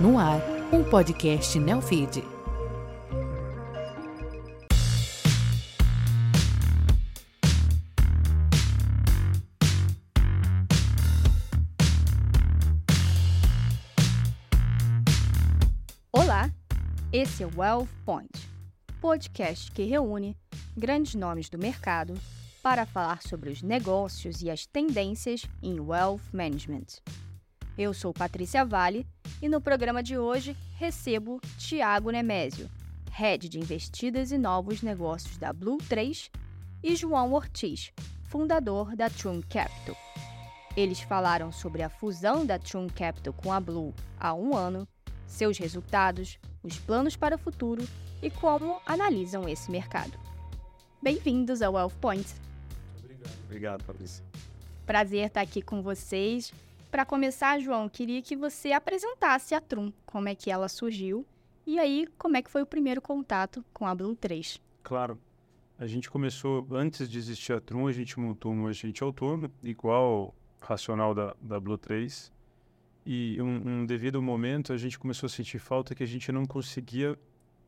No ar, um podcast Neofeed. Olá, esse é o Wealth Point, podcast que reúne grandes nomes do mercado para falar sobre os negócios e as tendências em Wealth Management. Eu sou Patrícia Vale e no programa de hoje recebo Tiago Nemésio, Head de Investidas e Novos Negócios da Blue 3, e João Ortiz, fundador da Trum Capital. Eles falaram sobre a fusão da Trum Capital com a Blue há um ano, seus resultados, os planos para o futuro e como analisam esse mercado. Bem-vindos ao Wealth Point. Obrigado. Obrigado, Fabrício. Prazer estar aqui com vocês. Para começar, João, queria que você apresentasse a Trum, como é que ela surgiu e aí como é que foi o primeiro contato com a Blue 3. Claro. A gente começou, antes de existir a Trum, a gente montou um agente autônomo, igual racional da, da Blue 3. E um, um devido momento a gente começou a sentir falta que a gente não conseguia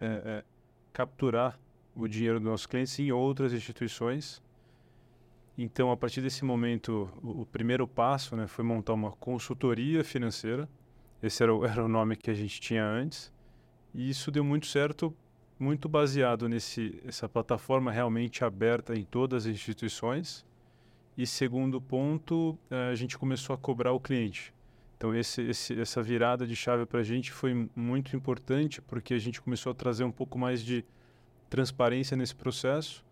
é, é, capturar o dinheiro dos nossos clientes em outras instituições. Então, a partir desse momento, o, primeiro passo né, foi montar uma consultoria financeira. Esse era o, era o nome que a gente tinha antes. E isso deu muito certo, muito baseado nesse essa plataforma realmente aberta em todas as instituições. E segundo ponto, eh, a gente começou a cobrar o cliente. Então, esse, esse, essa virada de chave para a gente foi muito importante, porque a gente começou a trazer um pouco mais de transparência nesse processo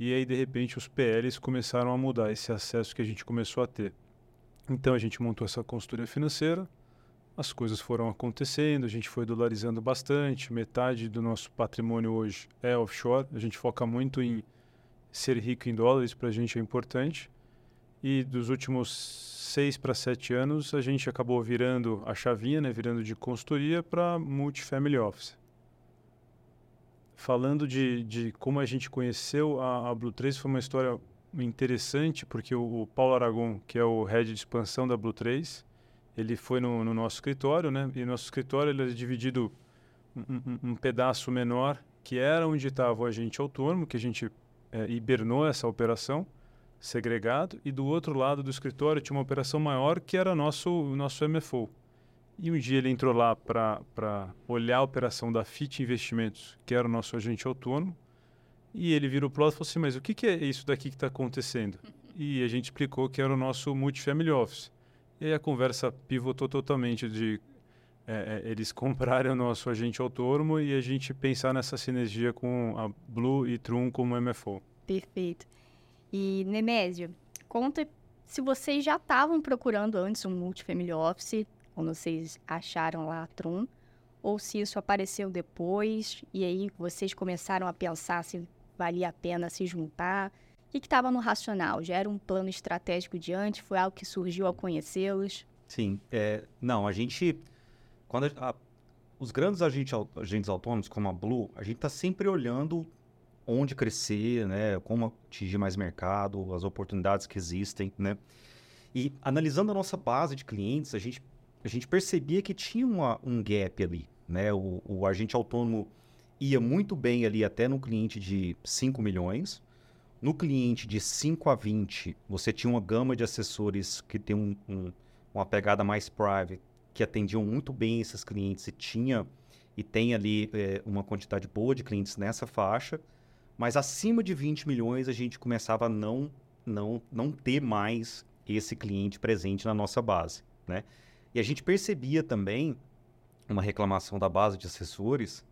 e aí de repente os PLs começaram a mudar esse acesso que a gente começou a ter. Então a gente montou essa consultoria financeira, as coisas foram acontecendo, a gente foi dolarizando bastante, metade do nosso patrimônio hoje é offshore, a gente foca muito em ser rico em dólares, para a gente é importante. E dos últimos seis para sete anos, a gente acabou virando a chavinha, né, virando de consultoria para multifamily office falando de, de como a gente conheceu a, a Blue 3, foi uma história interessante, porque o, o, Paulo Aragon, que é o head de expansão da Blue 3, ele foi no, no nosso escritório, né? E nosso escritório ele é dividido um, um, um pedaço menor, que era onde estava o agente autônomo, que a gente é, hibernou essa operação, segregado, e do outro lado do escritório tinha uma operação maior, que era nosso nosso MFO. E um dia ele entrou lá para olhar a operação da FIT Investimentos, que era o nosso agente autônomo, e ele virou para o lado e falou assim, mas o que, que é isso daqui que está acontecendo? E a gente explicou que era o nosso Multifamily Office. E aí a conversa pivotou totalmente de é, é, eles comprarem o nosso agente autônomo e a gente pensar nessa sinergia com a Blue e Trum como MFO. Perfeito. E Nemésio, conta se vocês já estavam procurando antes um Multifamily Office, quando vocês acharam lá a Trum, ou se isso apareceu depois e aí vocês começaram a pensar se valia a pena se juntar. O que estava no racional? Já era um plano estratégico diante? Foi algo que surgiu ao conhecê-los? Sim. É, não, a gente... Quando a, a, os grandes agentes, agentes autônomos, como a Blue, a gente está sempre olhando onde crescer, né? Como atingir mais mercado, as oportunidades que existem, né? E analisando a nossa base de clientes, a gente a gente percebia que tinha uma, um gap ali, né? O, o agente autônomo ia muito bem ali até no cliente de 5 milhões. No cliente de 5 a 20, você tinha uma gama de assessores que tem um, um, uma pegada mais private, que atendiam muito bem esses clientes e tinha e tem ali é, uma quantidade boa de clientes nessa faixa. Mas acima de 20 milhões, a gente começava a não, não, não ter mais esse cliente presente na nossa base, né? E a gente percebia também uma reclamação da base de assessores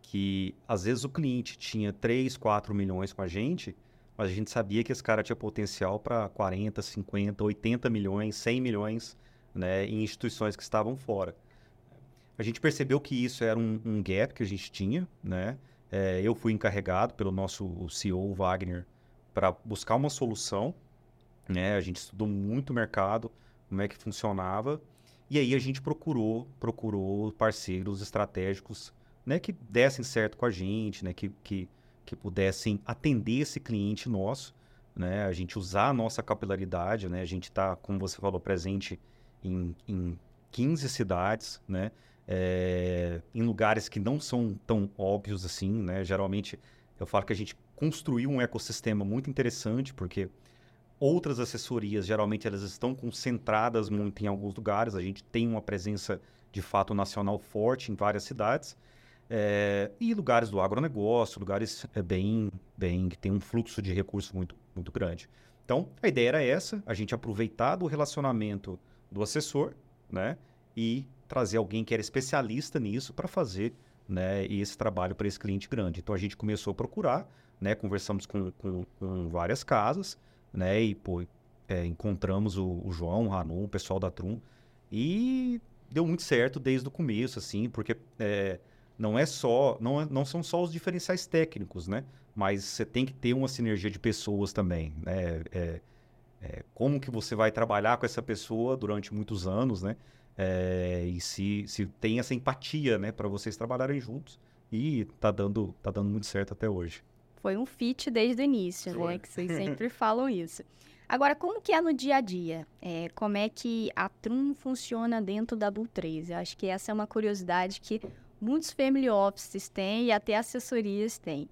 que às vezes o cliente tinha 3, 4 milhões com a gente, mas a gente sabia que esse cara tinha potencial para 40, 50, 80 milhões, 100 milhões né, em instituições que estavam fora. A gente percebeu que isso era um, um gap que a gente tinha, né? É, eu fui encarregado pelo nosso CEO Wagner para buscar uma solução, né? A gente estudou muito o mercado, como é que funcionava e aí a gente procurou, procurou parceiros estratégicos, né, que dessem certo com a gente, né, que, que, que pudessem atender esse cliente nosso, né, a gente usar a nossa capilaridade, né, a gente está, como você falou, presente em, em 15 cidades, né, é, em lugares que não são tão óbvios assim, né? Geralmente eu falo que a gente construiu um ecossistema muito interessante, porque outras assessorias, geralmente elas estão concentradas muito em alguns lugares, a gente tem uma presença de fato nacional forte em várias cidades, é, e lugares do agronegócio, lugares é, bem, bem que tem um fluxo de recursos muito, muito grande. Então, a ideia era essa, a gente aproveitar do relacionamento do assessor, né, e trazer alguém que era especialista nisso para fazer né, esse trabalho para esse cliente grande. Então a gente começou a procurar, né, conversamos com, com, com várias casas, né, e pô, é, encontramos o, o, João, o Ranu, o pessoal da Trum, e deu muito certo desde o começo, assim, porque é, não é só, não, é, não são só os diferenciais técnicos, né, mas você tem que ter uma sinergia de pessoas também, né, é, é como que você vai trabalhar com essa pessoa durante muitos anos, né, é, e se, se tem essa empatia, né, para vocês trabalharem juntos. E tá dando, tá dando muito certo até hoje. Foi um fit desde o início, né, Foi. né? Que vocês sempre falam isso. Agora, como que é no dia a dia? É, como é que a Trum funciona dentro da Blue 3? Eu acho que essa é uma curiosidade que muitos family offices têm e até assessorias têm.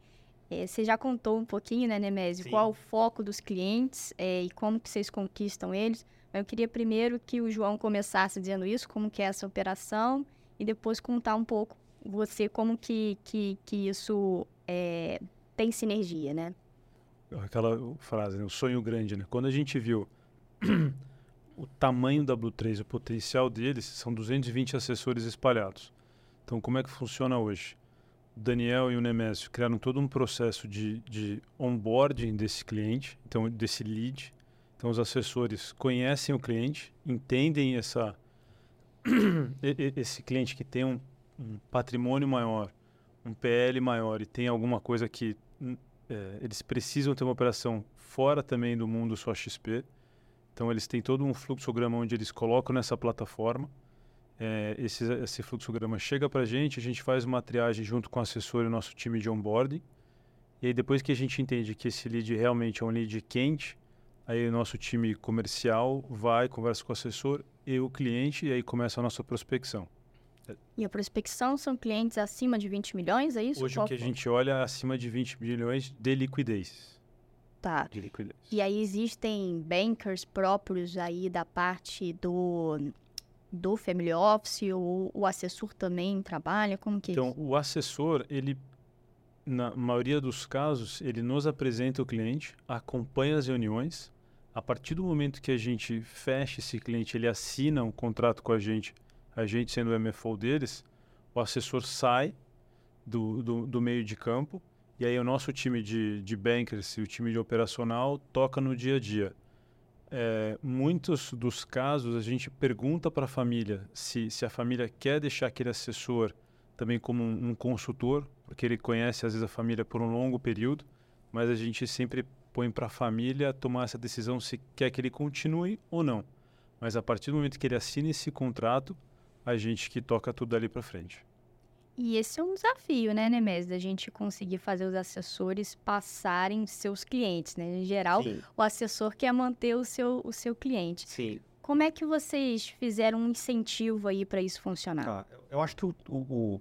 É, você já contou um pouquinho, né, Nemésio, qual o foco dos clientes é, e como que vocês conquistam eles. Eu queria primeiro que o João começasse dizendo isso, como que é essa operação, e depois contar um pouco você como que, que, que isso é, tem sinergia, né? Aquela frase, né? o sonho grande, né? Quando a gente viu o tamanho da Blue 3, o potencial deles, são 220 assessores espalhados. Então, como é que funciona hoje? O Daniel e o Nemésio criaram todo um processo de, de onboarding desse cliente, então desse lead, então, os assessores conhecem o cliente, entendem essa, esse cliente que tem um, um, patrimônio maior, um PL maior e tem alguma coisa que é, eles precisam ter uma operação fora também do mundo só XP. Então, eles têm todo um fluxograma onde eles colocam nessa plataforma. É, esse, esse fluxograma chega para a gente, a gente faz uma triagem junto com o assessor e o nosso time de onboarding. E aí, depois que a gente entende que esse lead realmente é um lead quente, Aí o nosso time comercial vai, conversa com o assessor e o cliente, e aí começa a nossa prospecção. E a prospecção são clientes acima de 20 milhões, é isso? Hoje Qual o que a gente olha é acima de 20 milhões de liquidez. Tá. De liquidez. E aí existem bankers próprios aí da parte do, do family office, ou o assessor também trabalha? Como que é Então, o assessor, ele na maioria dos casos, ele nos apresenta o cliente, acompanha as reuniões, a partir do momento que a gente fecha esse cliente, ele assina um contrato com a gente, a gente sendo o MFO deles, o assessor sai do, do, do meio de campo e aí o nosso time de, de bankers e o time de operacional toca no dia a dia. É, muitos dos casos a gente pergunta para a família se, se a família quer deixar aquele assessor também como um, um consultor, porque ele conhece às vezes a família por um longo período, mas a gente sempre põe para a família tomar essa decisão se quer que ele continue ou não. Mas a partir do momento que ele assina esse contrato, a gente que toca tudo dali para frente. E esse é um desafio, né, Nemes, da gente conseguir fazer os assessores passarem seus clientes, né? Em geral, Sim. o assessor quer manter o seu, o seu cliente. Sim. Como é que vocês fizeram um incentivo aí para isso funcionar? Ah, eu acho que o, o,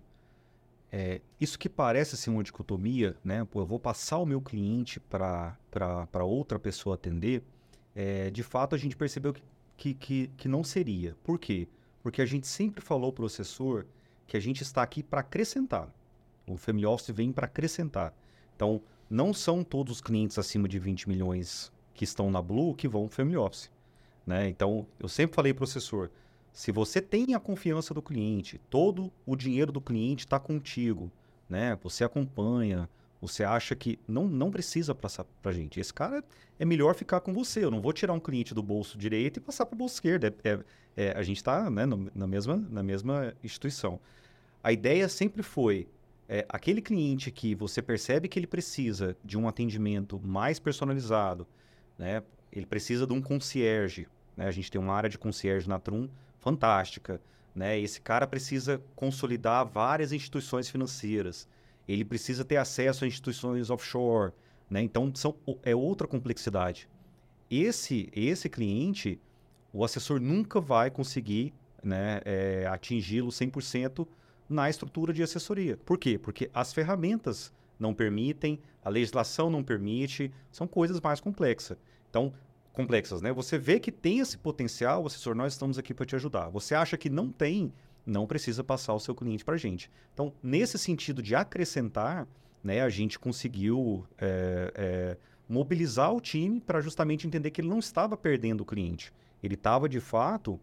é, isso que parece ser uma dicotomia, né? Pô, eu vou passar o meu cliente para outra pessoa atender. É, de fato, a gente percebeu que, que, que, que não seria. Por quê? Porque a gente sempre falou para o assessor que a gente está aqui para acrescentar. O Family Office vem para acrescentar. Então, não são todos os clientes acima de 20 milhões que estão na Blue que vão Family Office. Né? Então, eu sempre falei para o assessor, se você tem a confiança do cliente, todo o dinheiro do cliente está contigo, né? Você acompanha, você acha que não, não precisa passar para gente. Esse cara é melhor ficar com você. Eu não vou tirar um cliente do bolso direito e passar para o bolso esquerdo. É, é, é, a gente está né, na, mesma, na mesma instituição. A ideia sempre foi é, aquele cliente que você percebe que ele precisa de um atendimento mais personalizado, né? Ele precisa de um concierge. Né? A gente tem uma área de concierge na Trum fantástica. Né? Esse cara precisa consolidar várias instituições financeiras. Ele precisa ter acesso a instituições offshore. Né? Então, são, é outra complexidade. Esse, esse cliente, o assessor nunca vai conseguir né, é, atingi-lo 100% na estrutura de assessoria. Por quê? Porque as ferramentas não permitem, a legislação não permite, são coisas mais complexas. Então, complexas, né? Você vê que tem esse potencial, assessor, nós estamos aqui para te ajudar. Você acha que não tem, não precisa passar o seu cliente para a gente. Então, nesse sentido de acrescentar, né, a gente conseguiu é, é, mobilizar o time para justamente entender que ele não estava perdendo o cliente. Ele estava, de fato,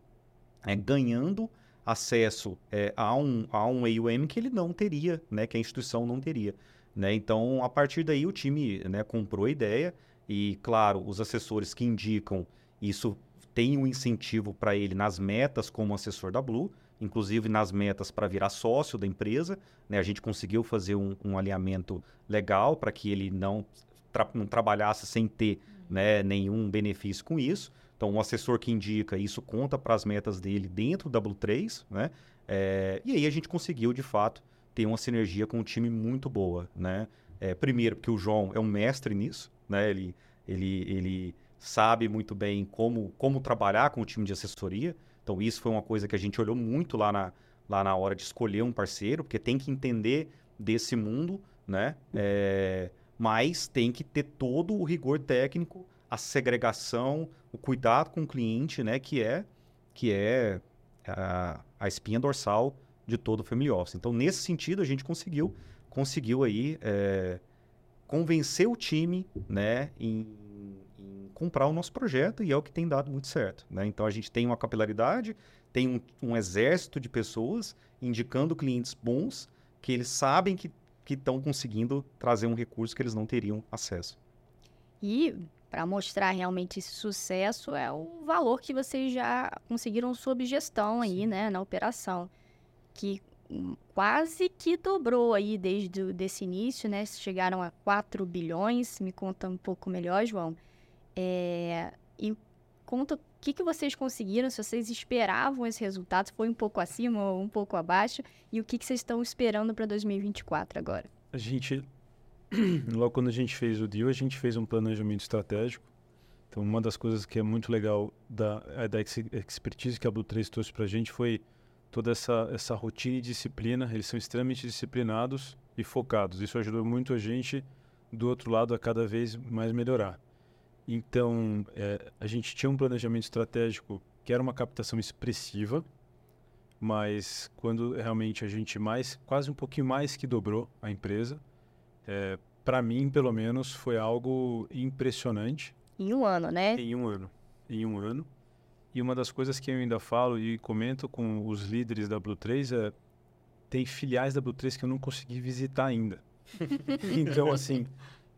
é, ganhando acesso é, a, um, a um AUM que ele não teria, né, que a instituição não teria. Né? Então, a partir daí, o time né, comprou a ideia e, claro, os assessores que indicam isso tem um incentivo para ele nas metas como assessor da Blue, inclusive nas metas para virar sócio da empresa. Né? A gente conseguiu fazer um, um alinhamento legal para que ele não, tra não trabalhasse sem ter né, nenhum benefício com isso. Então, um assessor que indica isso conta para as metas dele dentro da Blue 3, né? É, e aí a gente conseguiu, de fato, ter uma sinergia com um time muito boa, né? É, primeiro, porque o João é um mestre nisso, né? Ele, ele, ele sabe muito bem como, como trabalhar com o time de assessoria. Então, isso foi uma coisa que a gente olhou muito lá na, lá na hora de escolher um parceiro, porque tem que entender desse mundo, né? É, mas tem que ter todo o rigor técnico a segregação, o cuidado com o cliente, né, que é que é a, a espinha dorsal de todo o family office. Então, nesse sentido, a gente conseguiu conseguiu aí é, convencer o time, né, em, comprar o nosso projeto e é o que tem dado muito certo, né? Então, a gente tem uma capilaridade, tem um, um exército de pessoas indicando clientes bons que eles sabem que estão conseguindo trazer um recurso que eles não teriam acesso. E para mostrar realmente esse sucesso é o valor que vocês já conseguiram sob gestão aí, né, na operação, que quase que dobrou aí desde o, desse início, né, chegaram a 4 bilhões, me conta um pouco melhor, João, é, e conta o que, que vocês conseguiram, se vocês esperavam esse resultado, foi um pouco acima ou um pouco abaixo, e o que, que vocês estão esperando para 2024 agora? A gente logo quando a gente fez o deal, a gente fez um planejamento estratégico. Então, uma das coisas que é muito legal da, é da expertise que a Blue 3 trouxe para a gente foi toda essa, essa rotina e disciplina. Eles são extremamente disciplinados e focados. Isso ajudou muito a gente, do outro lado, a cada vez mais melhorar. Então, é, a gente tinha um planejamento estratégico que era uma captação expressiva, mas quando realmente a gente mais, quase um pouquinho mais que dobrou a empresa, é, para mim, pelo menos, foi algo impressionante. Em um ano, né? Em um ano. Em um ano. E uma das coisas que eu ainda falo e comento com os líderes da Blue 3 é tem filiais da Blue 3 que eu não consegui visitar ainda. então, assim,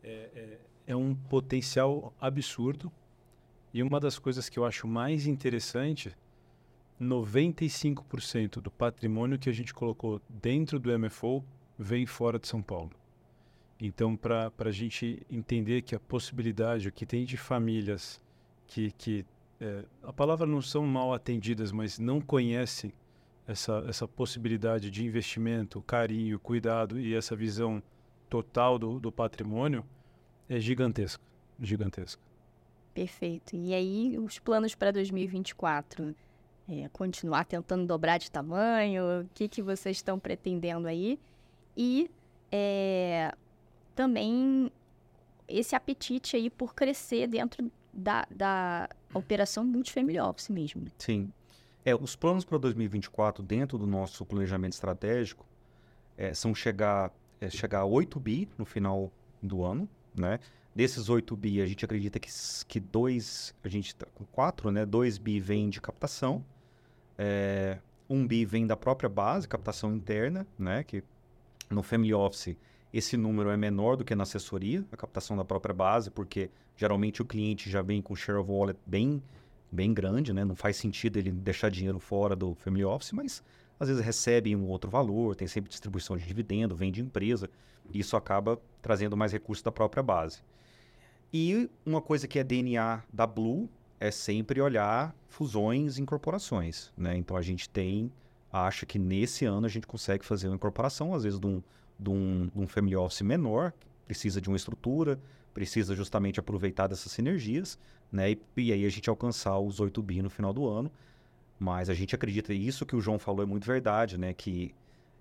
é, é, é, um potencial absurdo. E uma das coisas que eu acho mais interessante, 95% do patrimônio que a gente colocou dentro do MFO vem fora de São Paulo. Então, para a gente entender que a possibilidade, o que tem de famílias que, que é, a palavra não são mal atendidas, mas não conhecem essa, essa possibilidade de investimento, carinho, cuidado e essa visão total do, do patrimônio, é gigantesca. Gigantesca. Perfeito. E aí, os planos para 2024? É, continuar tentando dobrar de tamanho? O que, que vocês estão pretendendo aí? E é, também esse apetite aí por crescer dentro da, da operação multifamily office mesmo. Sim. É, os planos para 2024 dentro do nosso planejamento estratégico é, são chegar, é, chegar a 8 bi no final do ano, né? Desses 8 bi, a gente acredita que, que dois, a gente está com 4, né? 2 bi vem de captação, é, 1 bi vem da própria base, captação interna, né? Que no Family Office esse número é menor do que na assessoria, a captação da própria base, porque geralmente o cliente já vem com share of wallet bem, bem grande, né? Não faz sentido ele deixar dinheiro fora do family office, mas às vezes recebe um outro valor, tem sempre distribuição de dividendo, vem de empresa, e isso acaba trazendo mais recursos da própria base. E uma coisa que é DNA da Blue é sempre olhar fusões e incorporações, né? Então a gente tem, acha que nesse ano a gente consegue fazer uma incorporação, às vezes de um de um, de um family office menor, precisa de uma estrutura, precisa justamente aproveitar dessas sinergias, né? E, e aí a gente alcançar os 8 bi no final do ano. Mas a gente acredita, e isso que o João falou é muito verdade, né? Que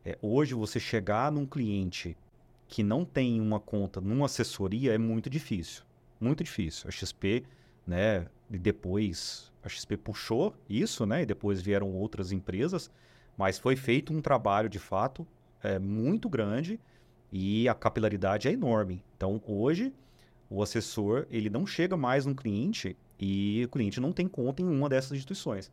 é, hoje você chegar num cliente que não tem uma conta numa assessoria é muito difícil. Muito difícil. A XP, né? E depois a XP puxou isso, né? E depois vieram outras empresas. Mas foi feito um trabalho de fato é, muito grande e a capilaridade é enorme. Então hoje o assessor ele não chega mais no cliente e o cliente não tem conta em uma dessas instituições,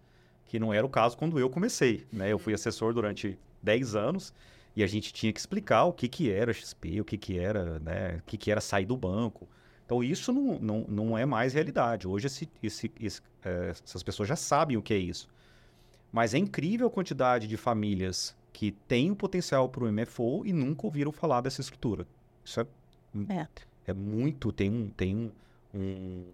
que não era o caso quando eu comecei. Né? Eu fui assessor durante 10 anos e a gente tinha que explicar o que, que era XP, o que, que era, né? o que, que era sair do banco. Então isso não, não, não é mais realidade. Hoje esse, esse, esse, é, essas pessoas já sabem o que é isso. Mas é incrível a quantidade de famílias que têm o potencial para o MFO e nunca ouviram falar dessa estrutura. Isso é, É. é muito, tem um, tem um,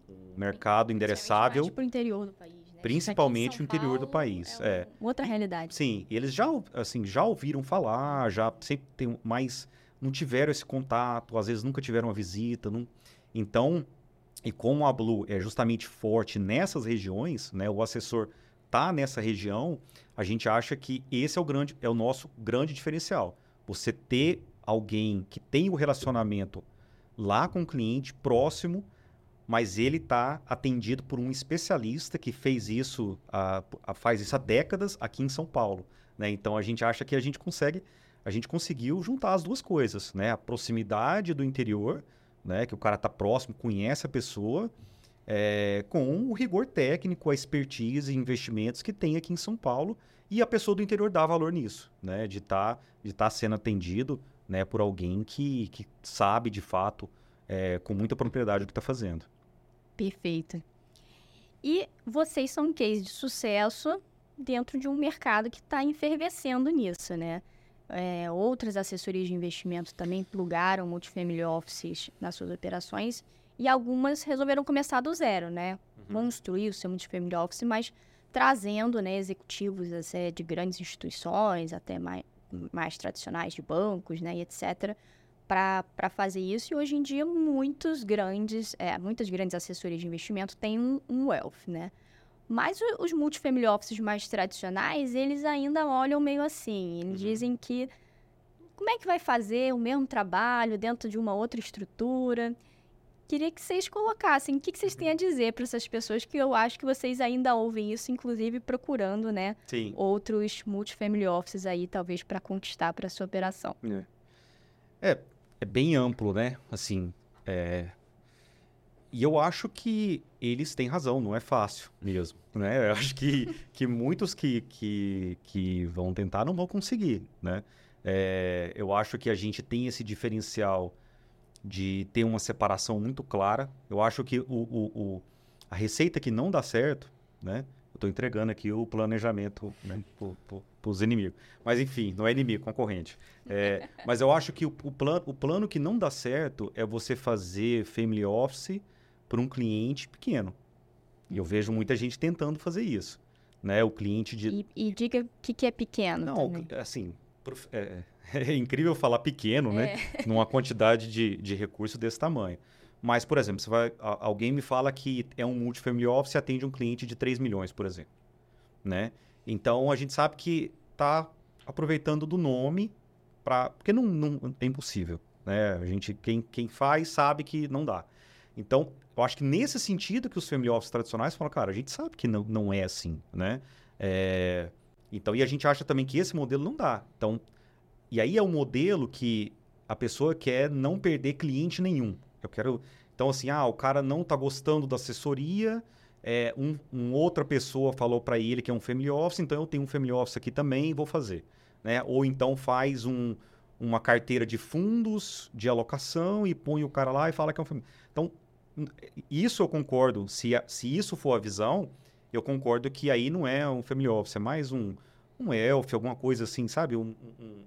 um, mercado endereçável. Para o interior do país? Principalmente Aqui em o São interior do país, É é. outra realidade. Sim, eles já, assim, já ouviram falar, já sempre tem, mas não tiveram esse contato, às vezes nunca tiveram uma visita. Não... Então, e como a Blue é justamente forte nessas regiões, né, o assessor tá nessa região, a gente acha que esse é o grande, é o nosso grande diferencial. Você ter alguém que tem o relacionamento lá com o cliente, próximo, mas ele está atendido por um especialista que fez isso, há- há- faz isso há décadas aqui em São Paulo. né? Então a gente acha que a gente consegue, a gente conseguiu juntar as duas coisas, né? A proximidade do interior, né? Que o cara está próximo, conhece a pessoa, é, com o rigor técnico, a expertise e investimentos que tem aqui em São Paulo. E a pessoa do interior dá valor nisso, né? De estar de tá sendo atendido né, por alguém que, que sabe de fato, é, com muita propriedade, o que está fazendo. Perfeito. E vocês são um case de sucesso dentro de um mercado que está efervescendo nisso, né? É, outras assessorias de investimento também plugaram multifamily offices nas suas operações e algumas resolveram começar do zero, né? Construir o seu multifamily office, mas trazendo né, executivos assim, de grandes instituições, até mais, mais tradicionais de bancos, né, e etc., para fazer isso. E hoje em dia, muitos grandes, é, muitas grandes assessorias de investimento têm um, um wealth, né? Mas os multifamily offices mais tradicionais, eles ainda olham meio assim. Eles dizem que como é que vai fazer o mesmo trabalho dentro de uma outra estrutura? Queria que vocês colocassem o que, que vocês têm a dizer para essas pessoas que eu acho que vocês ainda ouvem isso, inclusive procurando, né, Sim. outros multifamily offices aí, talvez para conquistar para sua operação. É, é bem amplo, né? Assim, é... E eu acho que eles têm razão, não é fácil mesmo, né? Eu acho que, que muitos que, que, que vão tentar não vão conseguir, né? É, eu acho que a gente tem esse diferencial de ter uma separação muito clara. Eu acho que o, o, o- a receita que não dá certo, né? Eu estou entregando aqui o planejamento né, para os inimigos. Mas enfim, não é inimigo, concorrente. É, mas eu acho que o, o, plano, o plano que não dá certo é você fazer family office para um cliente pequeno. E eu vejo muita gente tentando fazer isso. Né? O cliente de. E, e diga o que, que é pequeno Não, também. assim, prof- é, é incrível falar pequeno, né? Numa quantidade de, de recurso desse tamanho. Mas, por exemplo, vai, alguém me fala que é um multifamily office e atende um cliente de 3 milhões, por exemplo. Né? Então, a gente sabe que está aproveitando do nome para... Porque não, não- é impossível. Né? A gente, quem, quem faz sabe que não dá. Então, eu acho que nesse sentido que os family offices tradicionais falam, cara, a gente sabe que não, não é assim, né? É, então, e a gente acha também que esse modelo não dá. Então, e aí é um modelo que a pessoa quer não perder cliente nenhum. Eu quero. Então, assim, ah, o cara não tá gostando da assessoria, é, um, um outra pessoa falou para ele que é um family office, então eu tenho um family office aqui também vou fazer. Né? Ou então faz um, uma carteira de fundos de alocação e põe o cara lá e fala que é um family. Então, isso eu concordo. Se, a- se isso for a visão, eu concordo que aí não é um family office, é mais um, um elf, alguma coisa assim, sabe? Um- um-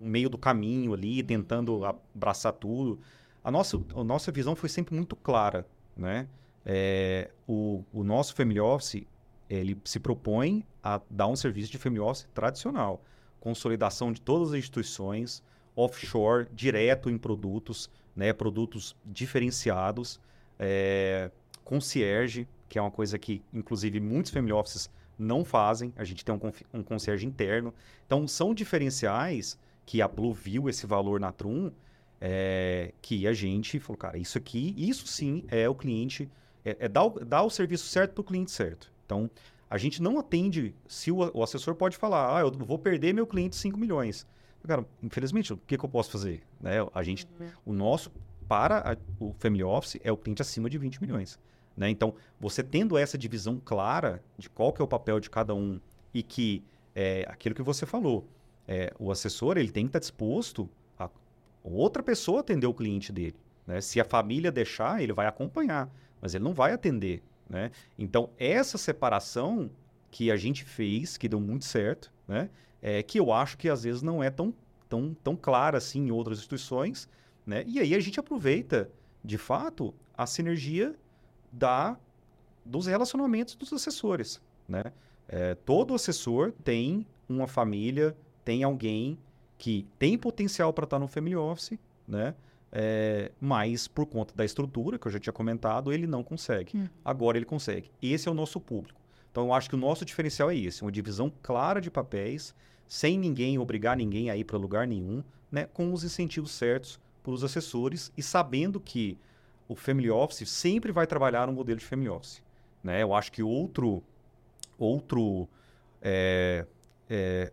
um meio do caminho ali, tentando abraçar tudo. A nossa, a nossa visão foi sempre muito clara, né? É, o, o nosso family office, ele se propõe a dar um serviço de family office tradicional. Consolidação de todas as instituições, offshore, direto em produtos, né? Produtos diferenciados, é, concierge, que é uma coisa que, inclusive, muitos family offices não fazem. A gente tem um, um concierge interno. Então, são diferenciais que a Blue viu esse valor na Trum, é, que a gente falou, cara, isso aqui, isso sim é o cliente, é, é dar, o, dar o serviço certo para o cliente certo. Então, a gente não atende se o, o, assessor pode falar, ah, eu vou perder meu cliente 5 milhões. Cara, infelizmente, o que, que eu posso fazer? Né? A gente, uhum. o nosso, para a, o Family Office, é o cliente acima de 20 milhões. Né? Então, você tendo essa divisão clara de qual que é o papel de cada um e que é aquilo que você falou, é, o assessor ele tem que estar disposto a outra pessoa atender o cliente dele. Né? Se a família deixar, ele vai acompanhar, mas ele não vai atender. Né? Então, essa separação que a gente fez, que deu muito certo, né? é, que eu acho que às vezes não é tão, tão, tão clara assim em outras instituições. Né? E aí a gente aproveita, de fato, a sinergia da, dos relacionamentos dos assessores. Né? É, todo assessor tem uma família, tem alguém que tem potencial para estar no family office, né? É, mas por conta da estrutura que eu já tinha comentado, ele não consegue. Hum. Agora ele consegue. Esse é o nosso público. Então eu acho que o nosso diferencial é esse, uma divisão clara de papéis, sem ninguém obrigar ninguém a ir para lugar nenhum, né? Com os incentivos certos para os assessores e sabendo que o Family Office sempre vai trabalhar no modelo de Family Office. Né? Eu acho que outro, outro, é, é,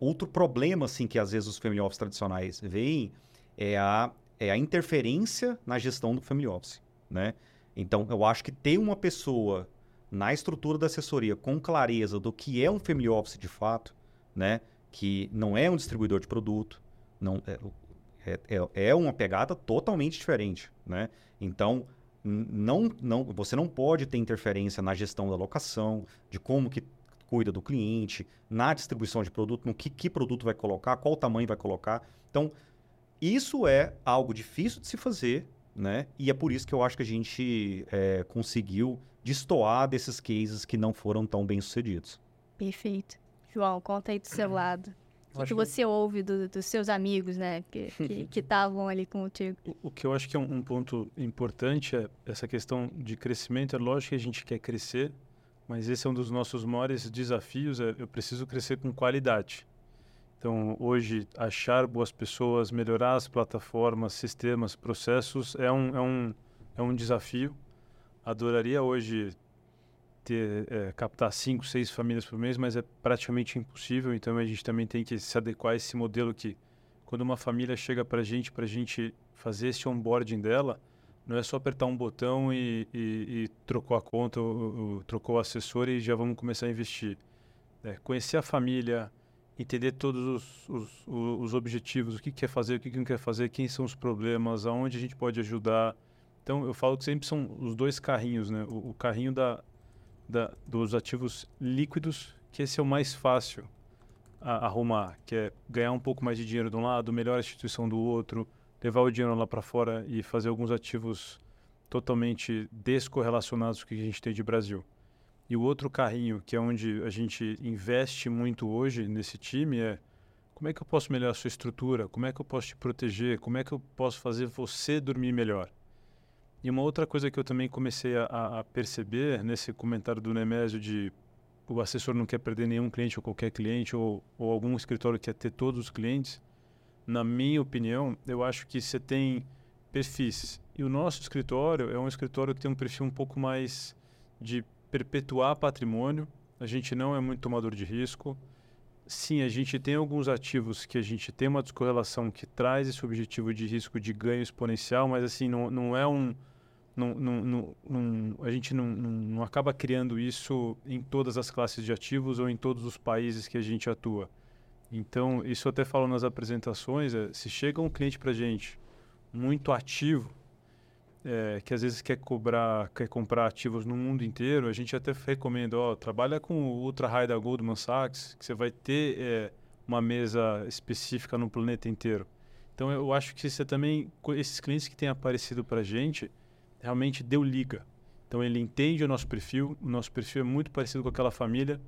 outro problema assim, que às vezes os Family Office tradicionais veem é a, é a interferência na gestão do Family Office. Né? Então, eu acho que ter uma pessoa na estrutura da assessoria com clareza do que é um Family Office de fato, né? que não é um distribuidor de produto, não, é, é, é, é uma pegada totalmente diferente, né? Então, não, não, você não pode ter interferência na gestão da locação, de como que cuida do cliente, na distribuição de produto, no que, que produto vai colocar, qual tamanho vai colocar. Então, isso é algo difícil de se fazer, né? E é por isso que eu acho que a gente é, conseguiu destoar desses cases que não foram tão bem sucedidos. Perfeito. João, conta aí do seu lado. O que, que você ouve do, dos seus amigos, né? Que estavam ali contigo. O, o, que eu acho que é um, um, ponto importante é essa questão de crescimento. É lógico que a gente quer crescer, mas esse é um dos nossos maiores desafios. É, eu preciso crescer com qualidade. Então, hoje, achar boas pessoas, melhorar as plataformas, sistemas, processos é um, é um, é um desafio. Adoraria hoje ter, é, captar cinco, seis famílias por mês, mas é praticamente impossível. Então a gente também tem que se adequar a esse modelo que, quando uma família chega para a gente, para a gente fazer esse onboarding dela, não é só apertar um botão e, e, e trocou a conta, ou, ou, trocou o assessor e já vamos começar a investir. É, conhecer a família, entender todos os, os, os, objetivos, o que quer fazer, o que não quer fazer, quem são os problemas, aonde a gente pode ajudar. Então, eu falo que sempre são os dois carrinhos, né? O, o carrinho da, da, dos ativos líquidos, que esse é o mais fácil a, arrumar, que é ganhar um pouco mais de dinheiro de um lado, melhor a instituição do outro, levar o dinheiro lá para fora e fazer alguns ativos totalmente descorrelacionados com o que a gente tem de Brasil. E o outro carrinho, que é onde a gente investe muito hoje nesse time, é como é que eu posso melhorar a sua estrutura? Como é que eu posso te proteger? Como é que eu posso fazer você dormir melhor? E uma outra coisa que eu também comecei a, a perceber nesse comentário do Nemésio de o assessor não quer perder nenhum cliente ou qualquer cliente ou, ou algum escritório quer ter todos os clientes, na minha opinião, eu acho que você tem perfis. E o nosso escritório é um escritório que tem um perfil um pouco mais de perpetuar patrimônio. A gente não é muito tomador de risco. Sim, a gente tem alguns ativos que a gente tem uma descorrelação que traz esse objetivo de risco de ganho exponencial, mas assim, não, não é um, não, não, não, a gente não, não, acaba criando isso em todas as classes de ativos ou em todos os países que a gente atua. Então, isso eu até falo nas apresentações, é, se chega um cliente para gente muito ativo, é, que às vezes quer cobrar, quer comprar ativos no mundo inteiro, a gente até recomenda, ó, trabalha com o Ultra High da Goldman Sachs, que você vai ter é, uma mesa específica no planeta inteiro. Então, eu acho que você também, esses clientes que têm aparecido para a gente, realmente deu liga. Então ele entende o nosso perfil, o nosso perfil é muito parecido com aquela família,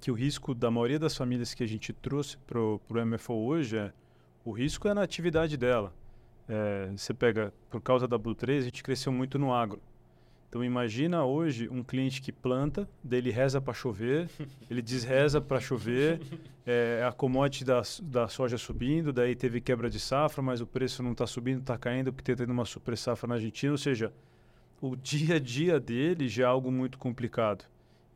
que o risco da maioria das famílias que a gente trouxe para o MFO hoje é o risco é na atividade dela. É, você pega, por causa da Blue 3, a gente cresceu muito no agro. Então imagina hoje um cliente que planta, dele reza para chover, ele desreza para chover, é, a commodity da, da soja subindo, daí teve quebra de safra, mas o preço não está subindo, está caindo porque está tendo uma super safra na Argentina, ou seja, o dia a dia dele já é algo muito complicado.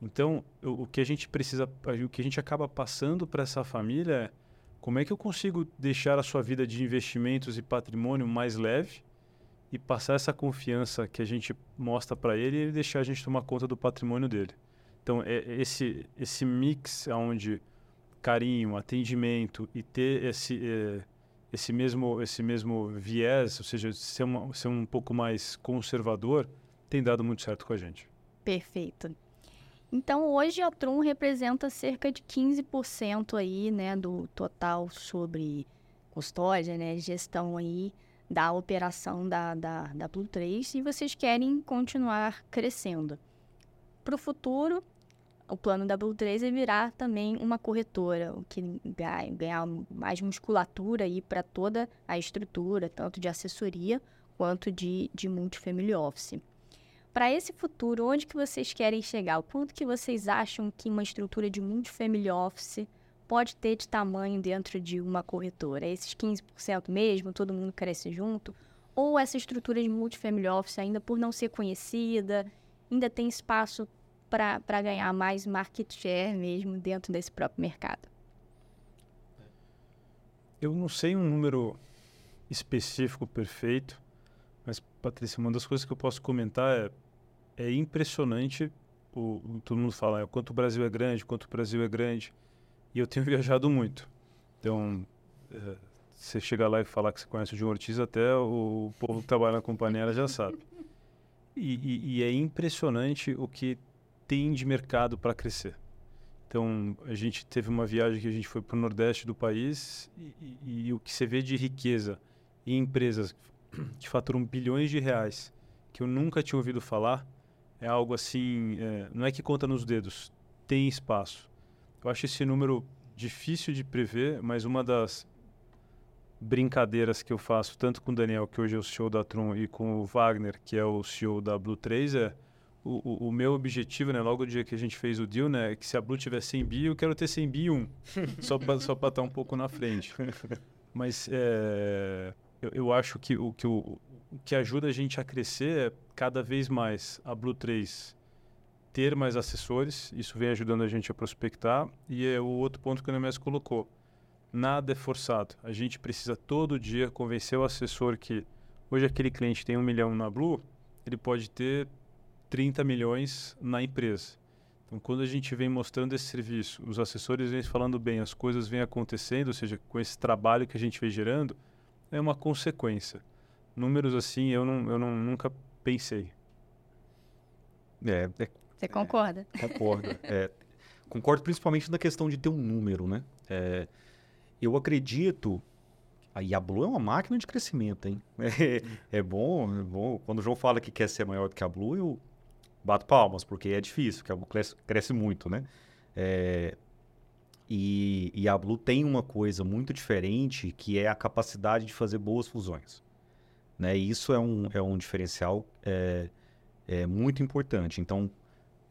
Então o, o que a gente precisa, o que a gente acaba passando para essa família é como é que eu consigo deixar a sua vida de investimentos e patrimônio mais leve e passar essa confiança que a gente mostra para ele e deixar a gente tomar conta do patrimônio dele. Então, é, é esse, esse mix onde carinho, atendimento e ter esse, é, esse, mesmo, esse mesmo viés, ou seja, ser, uma, ser um pouco mais conservador, tem dado muito certo com a gente. Perfeito. Então, hoje a Trum representa cerca de 15% aí, né, do total sobre custódia, né, gestão aí da operação da, da, da Blue 3 e vocês querem continuar crescendo. Para o futuro, o plano da Blue 3 é virar também uma corretora, o que ganhar, mais musculatura aí para toda a estrutura, tanto de assessoria quanto de, de multifamily office. Para esse futuro, onde que vocês querem chegar? O quanto que vocês acham que uma estrutura de multifamily office pode ter de tamanho dentro de uma corretora? É esses 15% mesmo, todo mundo cresce junto? Ou essa estrutura de multifamily office, ainda por não ser conhecida, ainda tem espaço para ganhar mais market share mesmo dentro desse próprio mercado? Eu não sei um número específico perfeito, Patrícia, uma das coisas que eu posso comentar é, é impressionante, o, o, todo mundo fala, é, quanto o Brasil é grande, quanto o Brasil é grande. E eu tenho viajado muito. Então, é, você chegar lá e falar que você conhece o João Ortiz, até o, o povo que trabalha na companhia já sabe. E, e, e, é impressionante o que tem de mercado para crescer. Então, a gente teve uma viagem que a gente foi para o Nordeste do país e, e, o que você vê de riqueza em empresas que faturam bilhões de reais, que eu nunca tinha ouvido falar, é algo assim, é, não é que conta nos dedos, tem espaço. Eu acho esse número difícil de prever, mas uma das brincadeiras que eu faço, tanto com o Daniel, que hoje é o CEO da Tron, e com o Wagner, que é o CEO da Blue 3, é o, o, o, meu objetivo, né, logo no dia que a gente fez o deal, né, é que se a Blue tiver 100 bi, eu quero ter 100 bi 1, só para só estar um pouco na frente. Mas é, eu, eu, acho que o que, o, o que ajuda a gente a crescer é cada vez mais a Blue 3 ter mais assessores, isso vem ajudando a gente a prospectar. E é o outro ponto que o Nemes colocou: nada é forçado. A gente precisa todo dia convencer o assessor que hoje aquele cliente tem um milhão na Blue, ele pode ter 30 milhões na empresa. Então, quando a gente vem mostrando esse serviço, os assessores vêm falando bem, as coisas vêm acontecendo, ou seja, com esse trabalho que a gente vem gerando, é uma consequência. Números assim eu, não, eu não, nunca pensei. É, é você concorda? É, concordo. É, concordo principalmente na questão de ter um número, né? É, eu acredito. A Blue é uma máquina de crescimento, hein? É, é, bom, é bom. Quando o João fala que quer ser maior do que a Blue, eu bato palmas, porque é difícil, porque a Blue cresce, cresce muito, né? É, e, e, a Blue tem uma coisa muito diferente, que é a capacidade de fazer boas fusões. Né? Isso é um, é um diferencial é, é muito importante. Então,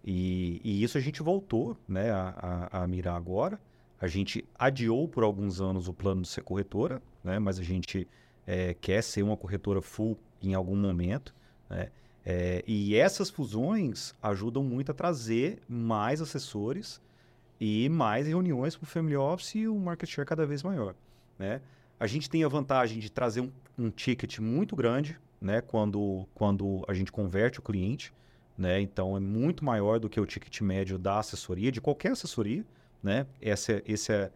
e, e, isso a gente voltou né, a, a, a, mirar agora. A gente adiou por alguns anos o plano de ser corretora, né, mas a gente é, quer ser uma corretora full em algum momento. Né, é, e essas fusões ajudam muito a trazer mais assessores e mais reuniões para o Family Office e o market share cada vez maior. Né? A gente tem a vantagem de trazer um, um ticket muito grande né, quando, quando a gente converte o cliente. Né? Então é muito maior do que o ticket médio da assessoria, de qualquer assessoria. Né? Esse, esse é,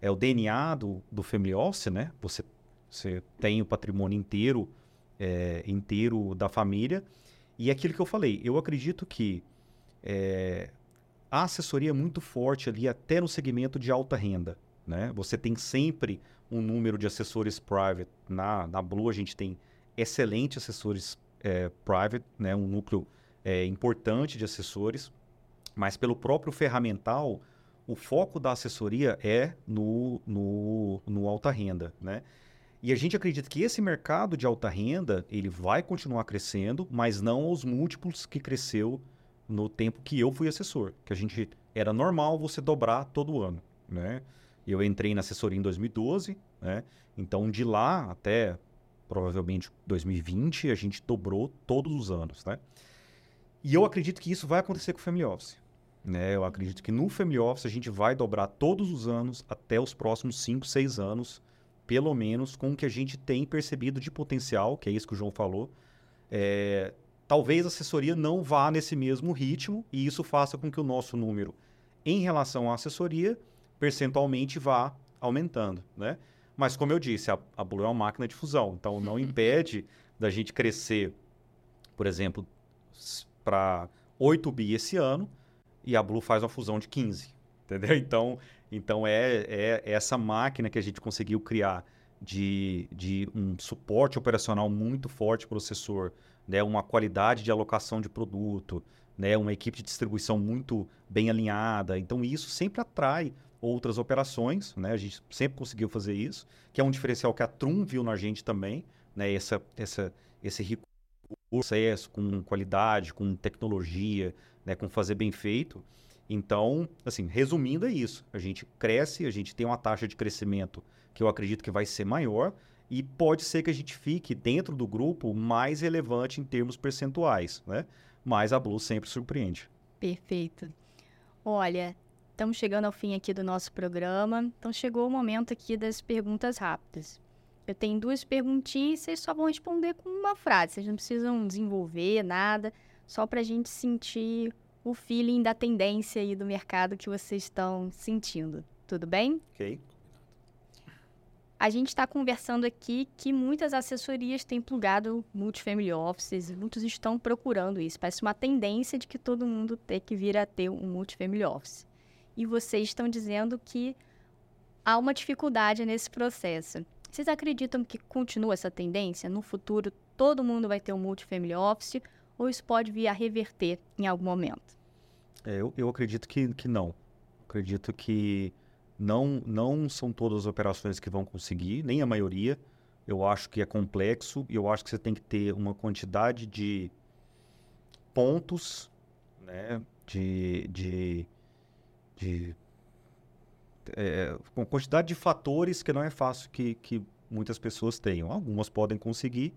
é o DNA do, do Family Office, né? Você, você tem o patrimônio inteiro, é, inteiro da família. E é aquilo que eu falei, eu acredito que é, a assessoria é muito forte ali até no segmento de alta renda. Né? Você tem sempre um número de assessores private. Na, na Blue a gente tem excelentes assessores é, private, né? um núcleo é, importante de assessores, mas pelo próprio ferramental, o foco da assessoria é no, no, no alta renda, né? E a gente acredita que esse mercado de alta renda, ele vai continuar crescendo, mas não aos múltiplos que cresceu no tempo que eu fui assessor, que a gente era normal você dobrar todo ano, né? Eu entrei na assessoria em 2012, né? Então de lá até provavelmente 2020 a gente dobrou todos os anos, né? E eu acredito que isso vai acontecer com o Family Office. Né? Eu acredito que no Family Office a gente vai dobrar todos os anos até os próximos 5, 6 anos, pelo menos com o que a gente tem percebido de potencial, que é isso que o João falou. É, talvez a assessoria não vá nesse mesmo ritmo e isso faça com que o nosso número em relação à assessoria percentualmente vá aumentando, né? Mas como eu disse, a, a Blue é uma máquina de fusão, então não impede da gente crescer, por exemplo, para 8 bi esse ano e a Blue faz uma fusão de 15, entendeu? Então, então é, é essa máquina que a gente conseguiu criar de, de um suporte operacional muito forte para o assessor, né? uma qualidade de alocação de produto, né? uma equipe de distribuição muito bem alinhada. Então, isso sempre atrai outras operações, né? A gente sempre conseguiu fazer isso, que é um diferencial que a Trum viu na gente também, né? Essa, essa, esse processo com qualidade, com tecnologia, né? Com fazer bem feito. Então, assim, resumindo é isso. A gente cresce, a gente tem uma taxa de crescimento que eu acredito que vai ser maior e pode ser que a gente fique dentro do grupo mais relevante em termos percentuais, né? Mas a Blue sempre surpreende. Perfeito. Olha, Estamos chegando ao fim aqui do nosso programa, então chegou o momento aqui das perguntas rápidas. Eu tenho duas perguntinhas e vocês só vão responder com uma frase, vocês não precisam desenvolver nada, só para a gente sentir o feeling da tendência aí do mercado que vocês estão sentindo. Tudo bem? Ok. A gente está conversando aqui que muitas assessorias têm plugado multifamily offices, muitos estão procurando isso. Parece uma tendência de que todo mundo tem que vir a ter um multifamily office e vocês estão dizendo que há uma dificuldade nesse processo. Vocês acreditam que continua essa tendência? No futuro, todo mundo vai ter um multifamily office ou isso pode vir a reverter em algum momento? É, eu, eu acredito que, que não. Acredito que não, não são todas as operações que vão conseguir, nem a maioria. Eu acho que é complexo e eu acho que você tem que ter uma quantidade de pontos, né, de, de de é, com quantidade de fatores que não é fácil que, que muitas pessoas tenham. Algumas podem conseguir,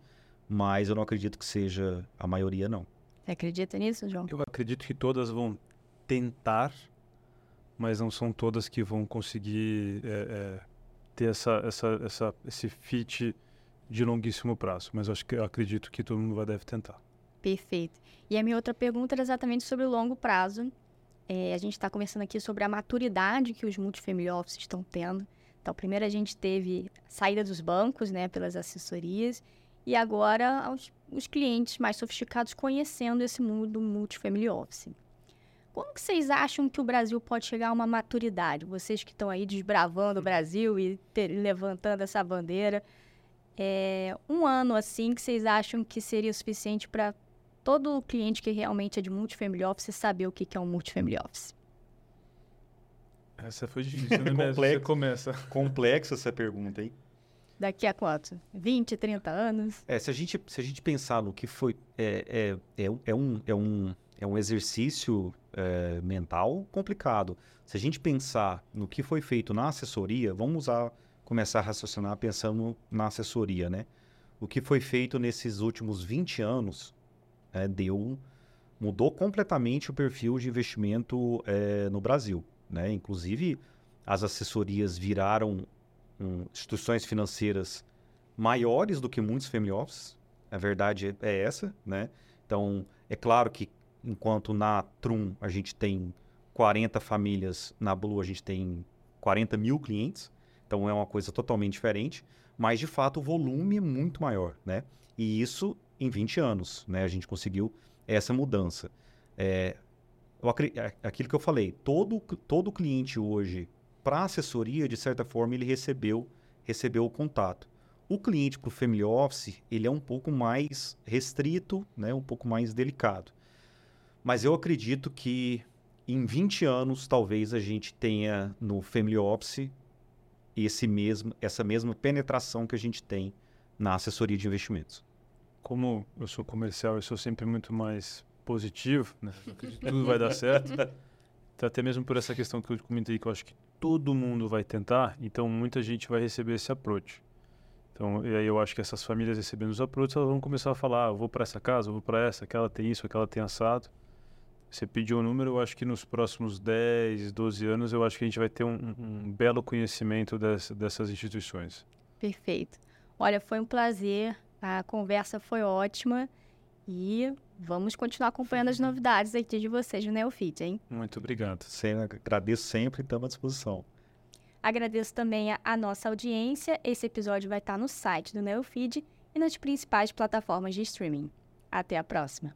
mas eu não acredito que seja a maioria, não. Você acredita nisso, João? Eu acredito que todas vão tentar, mas não são todas que vão conseguir é, é, ter essa, essa, essa, esse fit de longuíssimo prazo. Mas acho que acredito que todo mundo vai deve tentar. Perfeito. E a minha outra pergunta era exatamente sobre o longo prazo. É, a gente está conversando aqui sobre a maturidade que os multifamily offices estão tendo. Então, primeiro a gente teve saída dos bancos, né, pelas assessorias, e agora os, os clientes mais sofisticados conhecendo esse mundo multifamily office. Como que vocês acham que o Brasil pode chegar a uma maturidade? Vocês que estão aí desbravando o Brasil e ter, levantando essa bandeira, é, um ano assim que vocês acham que seria suficiente para todo cliente que realmente é de multifamily office saber o que é um multifamily office? Essa foi difícil, né? Complexo. Você começa. Complexa essa pergunta, hein? Daqui a quanto? 20, 30 anos? É, se a gente, se a gente pensar no que foi... É, é, é, é um, é, um, é um exercício é, mental complicado. Se a gente pensar no que foi feito na assessoria, vamos usar, começar a raciocinar pensando na assessoria, né? O que foi feito nesses últimos 20 anos é, deu mudou completamente o perfil de investimento é, no Brasil. Né? Inclusive, as assessorias viraram um, instituições financeiras maiores do que muitos family offices. A verdade é essa. Né? Então, é claro que enquanto na Trum a gente tem 40 famílias, na Blue a gente tem 40 mil clientes. Então, é uma coisa totalmente diferente. Mas, de fato, o volume é muito maior. Né? E isso em 20 anos, né? A gente conseguiu essa mudança. É, é, aquilo que eu falei, todo, todo cliente hoje, para assessoria, de certa forma, ele recebeu, recebeu o contato. O cliente para o Family Office, ele é um pouco mais restrito, né? um pouco mais delicado. Mas eu acredito que em 20 anos, talvez a gente tenha no Family Office esse mesmo, essa mesma penetração que a gente tem na assessoria de investimentos. Como eu sou comercial, eu sou sempre muito mais positivo, né? tudo vai dar certo. Então, até mesmo por essa questão que eu comentei, que eu acho que todo mundo vai tentar, então muita gente vai receber esse approach. Então, e aí eu acho que essas famílias recebendo os approaches, elas vão começar a falar, ah, eu vou para essa casa, eu vou para essa, aquela tem isso, aquela tem assado. Você pediu o um número, eu acho que nos próximos 10, 12 anos, eu acho que a gente vai ter um, um belo conhecimento dessa, dessas instituições. Perfeito. Olha, foi um prazer, a conversa foi ótima e vamos continuar acompanhando as novidades aqui de vocês no Neofit, hein? Muito obrigado. Agradeço sempre e estamos à disposição. Agradeço também a, a, nossa audiência. Esse episódio vai estar no site do Neofeed e nas principais plataformas de streaming. Até a próxima!